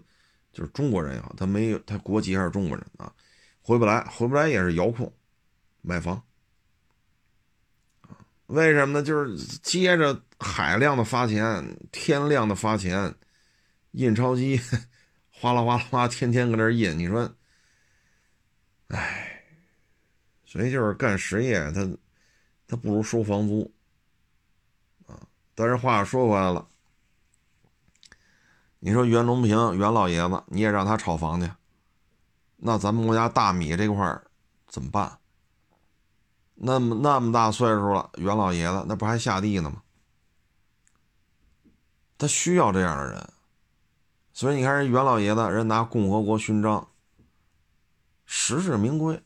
就是中国人也好，他没有他国籍还是中国人啊，回不来，回不来也是遥控买房。为什么呢？就是接着海量的发钱，天量的发钱，印钞机哗啦哗啦哗，天天搁这印。你说，唉，所以就是干实业，他他不如收房租。但是话说回来了，你说袁隆平袁老爷子，你也让他炒房去，那咱们国家大米这块怎么办？那么那么大岁数了，袁老爷子那不还下地呢吗？他需要这样的人，所以你看人袁老爷子，人拿共和国勋章，实至名归。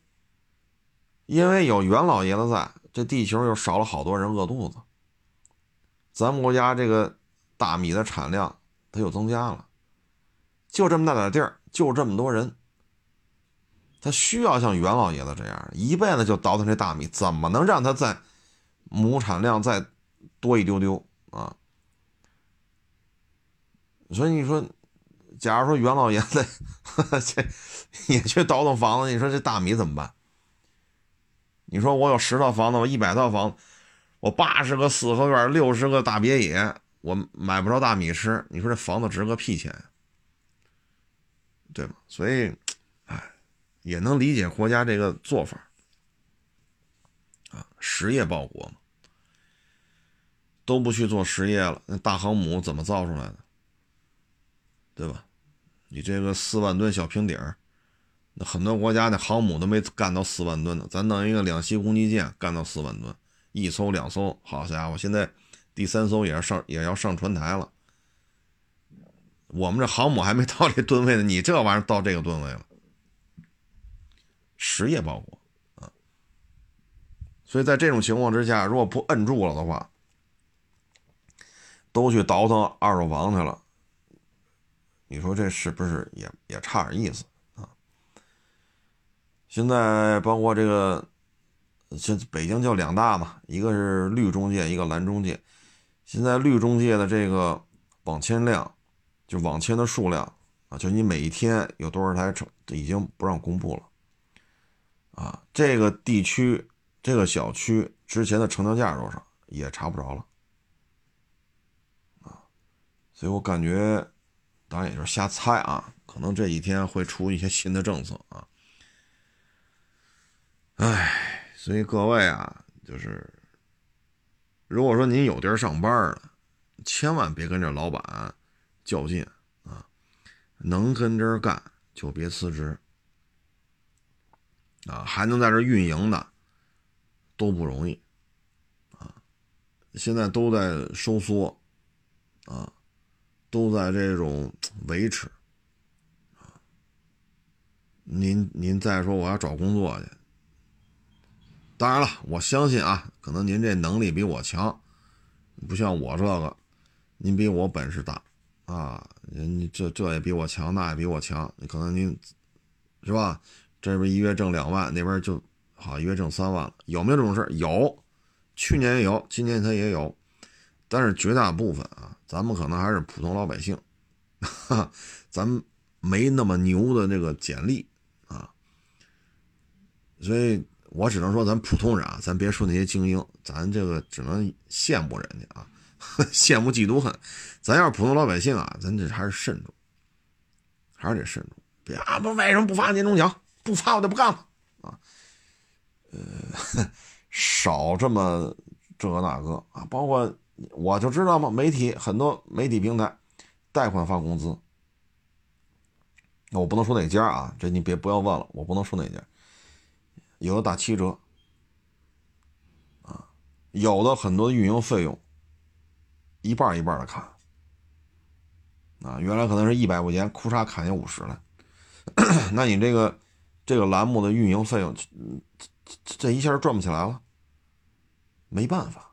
因为有袁老爷子在，这地球又少了好多人饿肚子。咱们国家这个大米的产量它又增加了，就这么大点地儿，就这么多人。他需要像袁老爷子这样，一辈子就倒腾这大米，怎么能让他再亩产量再多一丢丢啊？所以你说，假如说袁老爷子 这也去倒腾房子，你说这大米怎么办？你说我有十套房子，我一百套房子，我八十个四合院，六十个大别野，我买不着大米吃，你说这房子值个屁钱，对吗？所以。哎也能理解国家这个做法，啊，实业报国嘛，都不去做实业了，那大航母怎么造出来的？对吧？你这个四万吨小平底儿，那很多国家的航母都没干到四万吨呢，咱弄一个两栖攻击舰干到四万吨，一艘两艘，好家伙，现在第三艘也要上也要上船台了，我们这航母还没到这吨位呢，你这玩意儿到这个吨位了。实业报国啊，所以在这种情况之下，如果不摁住了的话，都去倒腾二手房去了，你说这是不是也也差点意思啊？现在包括这个，现北京就两大嘛，一个是绿中介，一个蓝中介。现在绿中介的这个网签量，就网签的数量啊，就你每一天有多少台车，已经不让公布了。啊，这个地区、这个小区之前的成交价多少也查不着了，啊，所以我感觉，当然也就是瞎猜啊，可能这几天会出一些新的政策啊。哎，所以各位啊，就是，如果说您有地儿上班了，千万别跟这老板较劲啊，能跟这儿干就别辞职。啊，还能在这运营的都不容易啊！现在都在收缩啊，都在这种维持啊。您您再说我要找工作去，当然了，我相信啊，可能您这能力比我强，不像我这个，您比我本事大啊，您这这也比我强，那也比我强，可能您是吧？这边一月挣两万，那边就好一月挣三万了，有没有这种事有，去年也有，今年他也有，但是绝大部分啊，咱们可能还是普通老百姓，哈，咱没那么牛的那个简历啊，所以我只能说咱普通人啊，咱别说那些精英，咱这个只能羡慕人家啊，羡慕嫉妒恨，咱要是普通老百姓啊，咱这还是慎重，还是得慎重，别啊不为什么不发年终奖？不发我就不干了啊！呃，少这么这个那个啊，包括我就知道嘛，媒体很多媒体平台贷款发工资，那我不能说哪家啊，这你别不要问了，我不能说哪家，有的打七折啊，有的很多运营费用一半一半的砍啊，原来可能是一百块钱，哭嚓砍下五十来，那你这个。这个栏目的运营费用，这这一下赚不起来了，没办法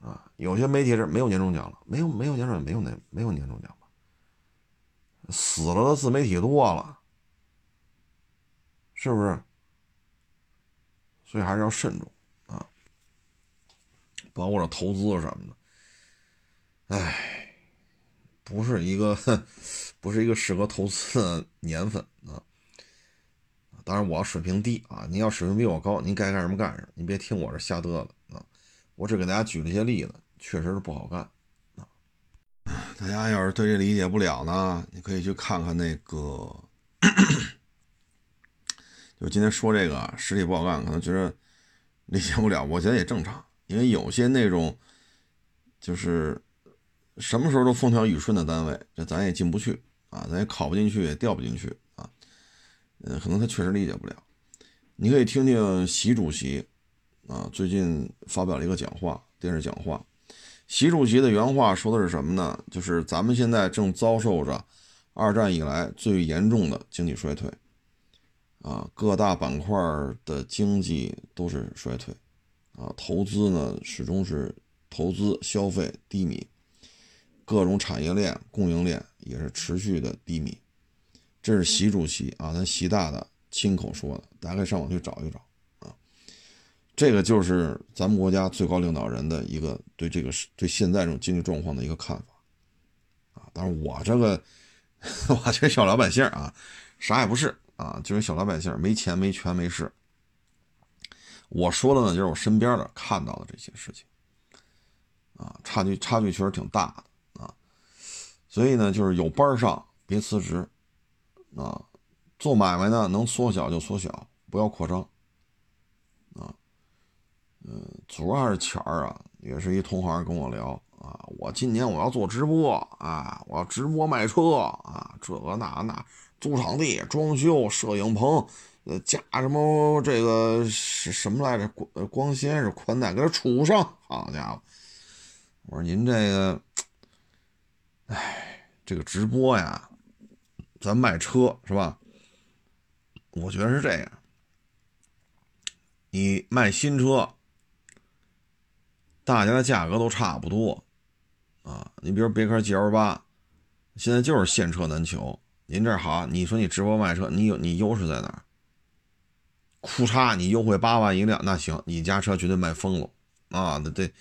啊！有些媒体是没有年终奖了，没有没有年终奖，没有那没有年终奖吧？死了的自媒体多了，是不是？所以还是要慎重啊！包括这投资什么的，哎，不是一个不是一个适合投资的年份啊。当然，我水平低啊，您要水平比我高，您该干什么干什么，您别听我这瞎嘚瑟啊。我只给大家举了一些例子，确实是不好干啊。大家要是对这理解不了呢，你可以去看看那个。就今天说这个实体不好干，可能觉得理解不了，我觉得也正常，因为有些那种就是什么时候都风调雨顺的单位，这咱也进不去啊，咱也考不进去，也调不进去啊。嗯，可能他确实理解不了。你可以听听习主席啊，最近发表了一个讲话，电视讲话。习主席的原话说的是什么呢？就是咱们现在正遭受着二战以来最严重的经济衰退。啊，各大板块的经济都是衰退，啊，投资呢始终是投资消费低迷，各种产业链供应链也是持续的低迷。这是习主席啊，咱习大大亲口说的，大家可以上网去找一找啊。这个就是咱们国家最高领导人的一个对这个对现在这种经济状况的一个看法啊。当然，我这个 我这小老百姓啊，啥也不是。啊，就是小老百姓没钱没权没势。我说的呢，就是我身边的看到的这些事情，啊，差距差距确实挺大的啊。所以呢，就是有班上别辞职，啊，做买卖呢能缩小就缩小，不要扩张，啊，嗯，昨儿还是前儿啊，也是一同行跟我聊啊，我今年我要做直播啊，我要直播卖车啊，这个那那。租场地、装修、摄影棚，呃，加什么这个是什么来着？光光纤是宽带，给它杵上。好家伙！我说您这个，哎，这个直播呀，咱卖车是吧？我觉得是这样，你卖新车，大家的价格都差不多啊。你比如别克 GL 八，现在就是现车难求。您这好，你说你直播卖车，你有你优势在哪儿？库嚓，你优惠八万一辆，那行，你家车绝对卖疯了啊！对对，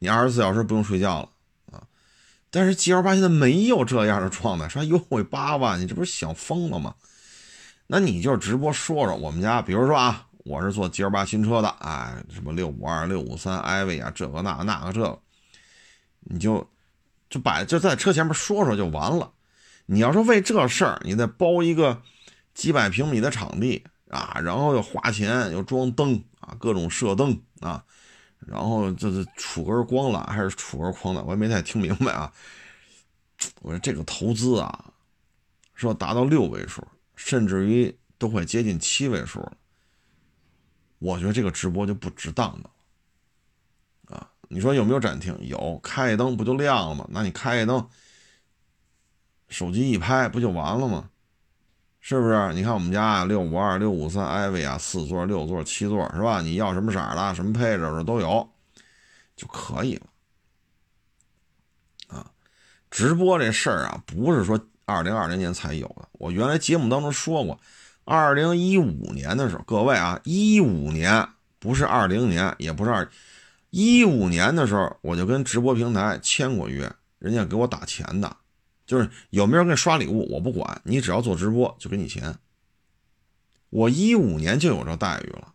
你二十四小时不用睡觉了啊！但是 G L 八现在没有这样的状态，说优惠八万，你这不是想疯了吗？那你就直播说说，我们家，比如说啊，我是做 G L 八新车的，哎，什么六五二、六五三、艾维啊，这个那那个这个，你就就摆就在车前面说说就完了。你要说为这事儿，你再包一个几百平米的场地啊，然后又花钱又装灯啊，各种射灯啊，然后这是杵根光缆还是杵根框缆，我也没太听明白啊。我说这个投资啊，说达到六位数，甚至于都快接近七位数了。我觉得这个直播就不值当的啊。你说有没有展厅？有，开一灯不就亮了吗？那你开一灯。手机一拍不就完了吗？是不是？你看我们家，六五二、六五三、艾维啊，四座、六座、七座，是吧？你要什么色的、什么配置的都有，就可以了。啊，直播这事儿啊，不是说二零二零年才有的。我原来节目当中说过，二零一五年的时候，各位啊，一五年不是二零年，也不是二一五年的时候，我就跟直播平台签过约，人家给我打钱的。就是有没有人给你刷礼物，我不管你，只要做直播就给你钱。我一五年就有这待遇了，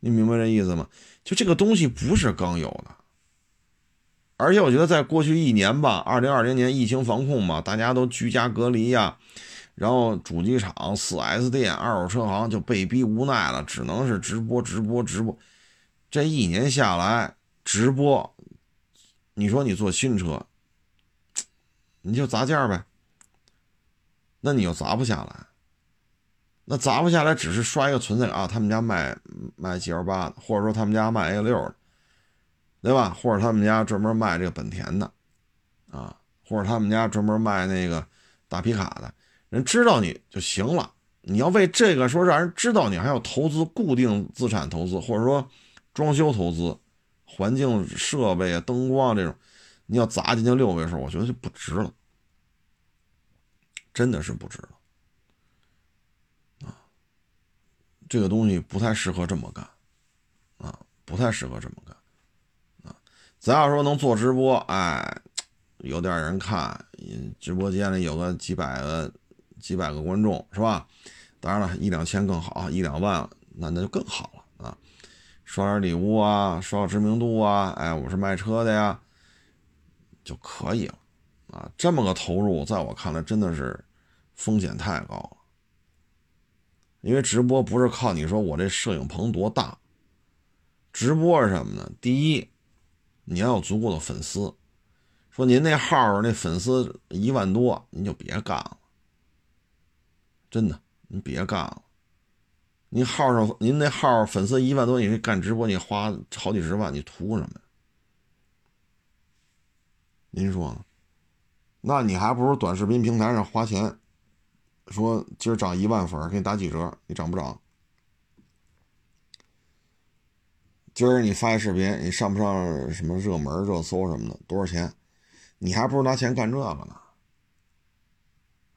你明白这意思吗？就这个东西不是刚有的，而且我觉得在过去一年吧，二零二零年疫情防控嘛，大家都居家隔离呀，然后主机厂、四 S 店、二手车行就被逼无奈了，只能是直播、直播、直播。这一年下来，直播，你说你做新车。你就砸价呗，那你又砸不下来，那砸不下来，只是刷一个存在感啊。他们家卖卖 G L 八的，或者说他们家卖 A 六的，对吧？或者他们家专门卖这个本田的，啊，或者他们家专门卖那个大皮卡的，人知道你就行了。你要为这个说让人知道你还要投资固定资产投资，或者说装修投资、环境设备啊、灯光这种。你要砸进去六位数，我觉得就不值了，真的是不值了啊！这个东西不太适合这么干啊，不太适合这么干啊。咱要说能做直播，哎，有点人看，直播间里有个几百个、几百个观众，是吧？当然了，一两千更好，一两万那那就更好了啊！刷点礼物啊，刷点知名度啊，哎，我是卖车的呀，就可以了啊。这么个投入，在我看来真的是风险太高了。因为直播不是靠你说我这摄影棚多大，直播是什么呢？第一，你要有足够的粉丝。说您那号那粉丝一万多，您就别干了，真的。你别干了，你号上您那号粉丝一万多，你干直播你花好几十万，你图什么呀？您说呢？那你还不如短视频平台上花钱，说今儿涨一万粉给你打几折，你涨不涨？今儿你发一视频，你上不上什么热门、热搜什么的，多少钱？你还不如拿钱干这个呢。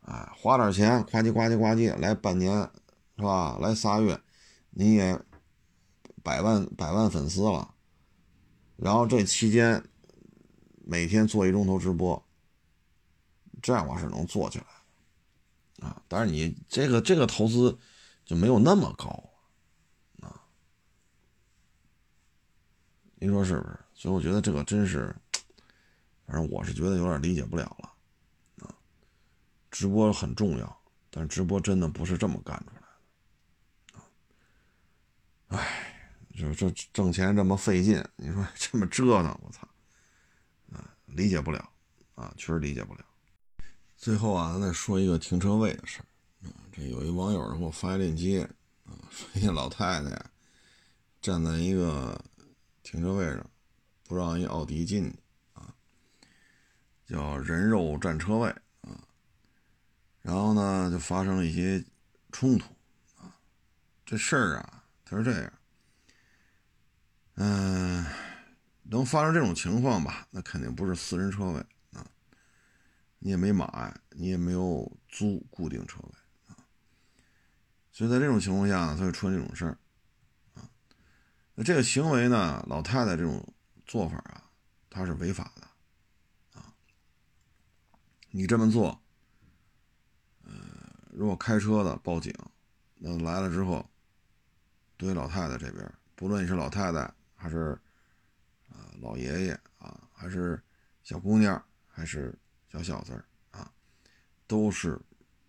哎，花点钱，呱唧呱唧呱唧，来半年，是吧？来仨月，你也百万百万粉丝了。然后这期间每天做一钟头直播，这样我是能做起来啊。但是你这个这个投资就没有那么高啊。您说是不是？所以我觉得这个真是，反正我是觉得有点理解不了了。啊直播很重要，但直播真的不是这么干出来的，啊哎，就这挣钱这么费劲，你说这么折腾，我操，理解不了，啊，确实理解不了。最后啊，咱再说一个停车位的事儿，啊，这有一网友给我发一链接，啊，说一老太太，站在一个停车位上，不让一奥迪进去，啊，叫人肉占车位啊。然后呢，就发生了一些冲突啊。这事儿啊，他是这样，嗯，能发生这种情况吧？那肯定不是私人车位啊，你也没买，你也没有租固定车位啊。所以在这种情况下呢，才会出现这种事儿啊。那这个行为呢，老太太这种做法啊，她是违法的啊。你这么做。如果开车的报警，那来了之后，对于老太太这边，不论你是老太太还是老爷爷啊，还是小姑娘还是小小子啊，都是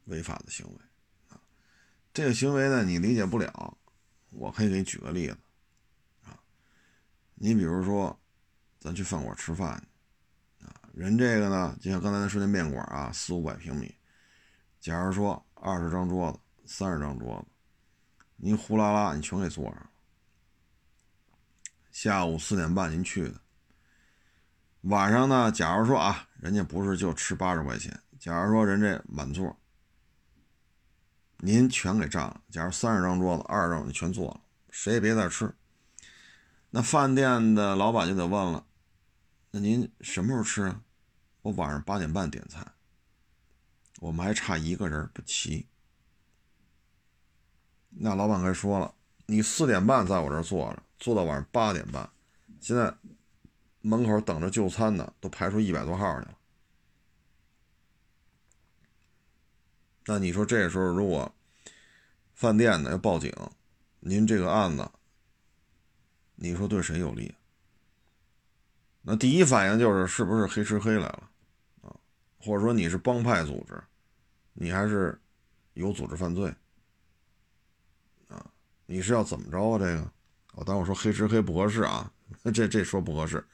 违法的行为啊。这个行为呢，你理解不了，我可以给你举个例子啊。你比如说，咱去饭馆吃饭啊，人这个呢，就像刚才咱说那面馆啊，四五百平米，假如说。二十张桌子，三十张桌子，您呼啦啦，你全给坐上了。下午四点半您去的，晚上呢？假如说啊，人家不是就吃八十块钱，假如说人这满座，您全给占了。假如三十张桌子，二十张你全坐了，谁也别再吃。那饭店的老板就得问了，那您什么时候吃啊？我晚上八点半点菜。我们还差一个人不齐，那老板该说了，你四点半在我这儿坐着，坐到晚上八点半，现在门口等着就餐的都排出一百多号去了。那你说这时候如果饭店的要报警，您这个案子，你说对谁有利？那第一反应就是是不是黑吃黑来了啊？或者说你是帮派组织，你还是有组织犯罪啊？你是要怎么着啊？这个，我当我说黑吃黑不合适啊，这这说不合适，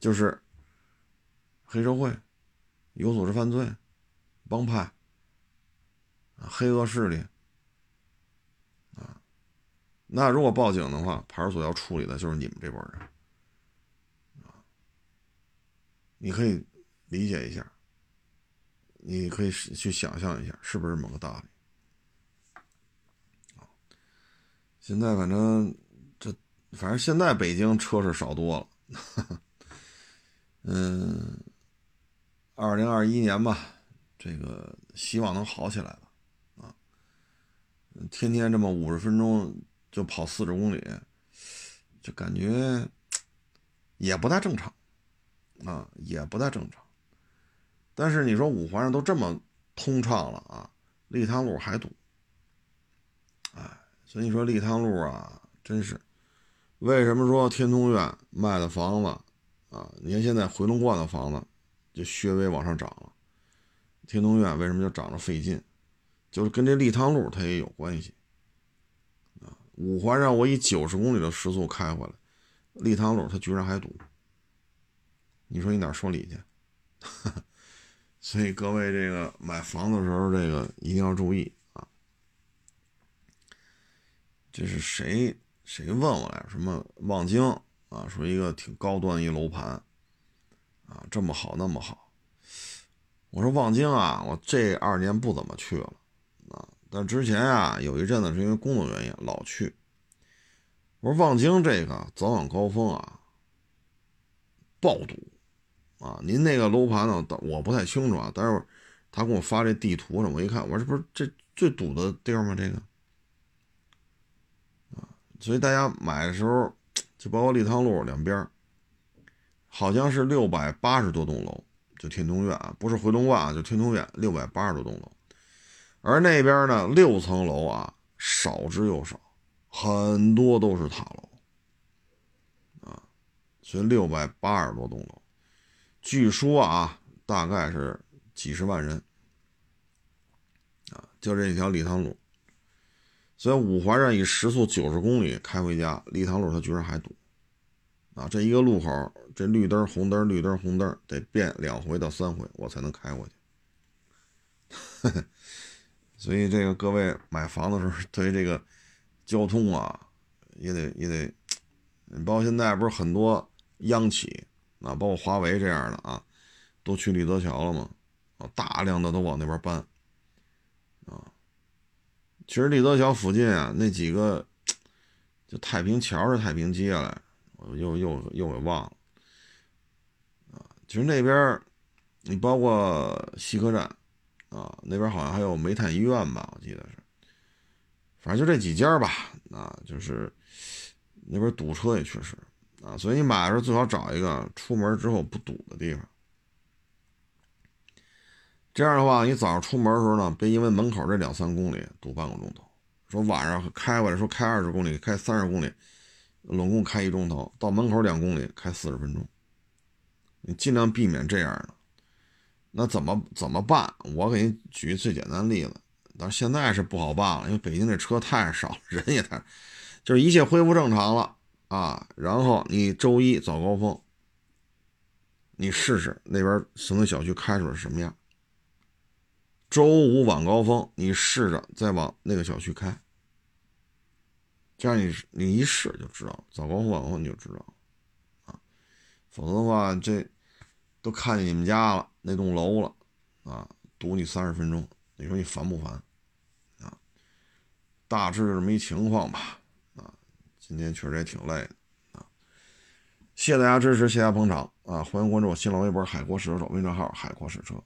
就是黑社会、有组织犯罪、帮派黑恶势力啊。那如果报警的话，派出所要处理的就是你们这波人啊。你可以理解一下。你可以去想象一下，是不是某个道理？现在反正这，反正现在北京车是少多了。嗯，二零二一年吧，这个希望能好起来吧。啊，天天这么五十分钟就跑四十公里，就感觉也不太正常啊，也不太正常。但是你说五环上都这么通畅了啊，立汤路还堵，哎，所以你说立汤路啊，真是为什么说天通苑卖的房子啊？你看现在回龙观的房子就略微往上涨了，天通苑为什么就涨着费劲？就是跟这立汤路它也有关系啊。五环上我以九十公里的时速开回来，立汤路它居然还堵，你说你哪说理去？所以各位，这个买房子的时候，这个一定要注意啊。这是谁谁问我来什么望京啊？说一个挺高端一楼盘啊，这么好那么好。我说望京啊，我这二年不怎么去了啊，但之前啊有一阵子是因为工作原因老去。我说望京这个早晚高峰啊，爆堵。啊，您那个楼盘呢？我不太清楚啊。但是他给我发这地图上，我一看，我说这不是这最堵的地儿吗？这个啊，所以大家买的时候，就包括立汤路两边，好像是六百八十多栋楼，就天通苑啊，不是回龙观啊，就天通苑六百八十多栋楼。而那边呢，六层楼啊，少之又少，很多都是塔楼啊，所以六百八十多栋楼。据说啊，大概是几十万人啊，就这一条立汤路。所以五环上以时速九十公里开回家，立汤路它居然还堵啊！这一个路口，这绿灯、红灯、绿灯、红灯得变两回到三回，我才能开过去。所以这个各位买房的时候，对于这个交通啊，也得也得，包括现在不是很多央企。啊，包括华为这样的啊，都去立德桥了嘛？啊，大量的都往那边搬。其实立泽桥附近啊，那几个就太平桥是太平街了，我又又又给忘了。啊，其实那边你包括西客站啊，那边好像还有煤炭医院吧，我记得是。反正就这几家吧，啊，就是那边堵车也确实。啊，所以你买的时候最好找一个出门之后不堵的地方。这样的话，你早上出门的时候呢，别因为门口这两三公里堵半个钟头。说晚上开回来，说开二十公里，开三十公里，拢共开一钟头，到门口两公里开四十分钟。你尽量避免这样的。那怎么怎么办？我给你举一最简单的例子，但是现在是不好办了，因为北京这车太少，人也太，就是一切恢复正常了。啊，然后你周一早高峰，你试试那边什么小区开出来什么样。周五晚高峰，你试着再往那个小区开，这样你你一试就知道。早高峰晚高峰你就知道，啊，否则的话这都看见你们家了那栋楼了，啊，堵你三十分钟，你说你烦不烦？啊，大致这么一情况吧啊。今天确实也挺累的啊！谢谢大家支持，谢谢大家捧场啊！欢迎关注我新浪微博“海阔试车手”微信号“海阔试车”。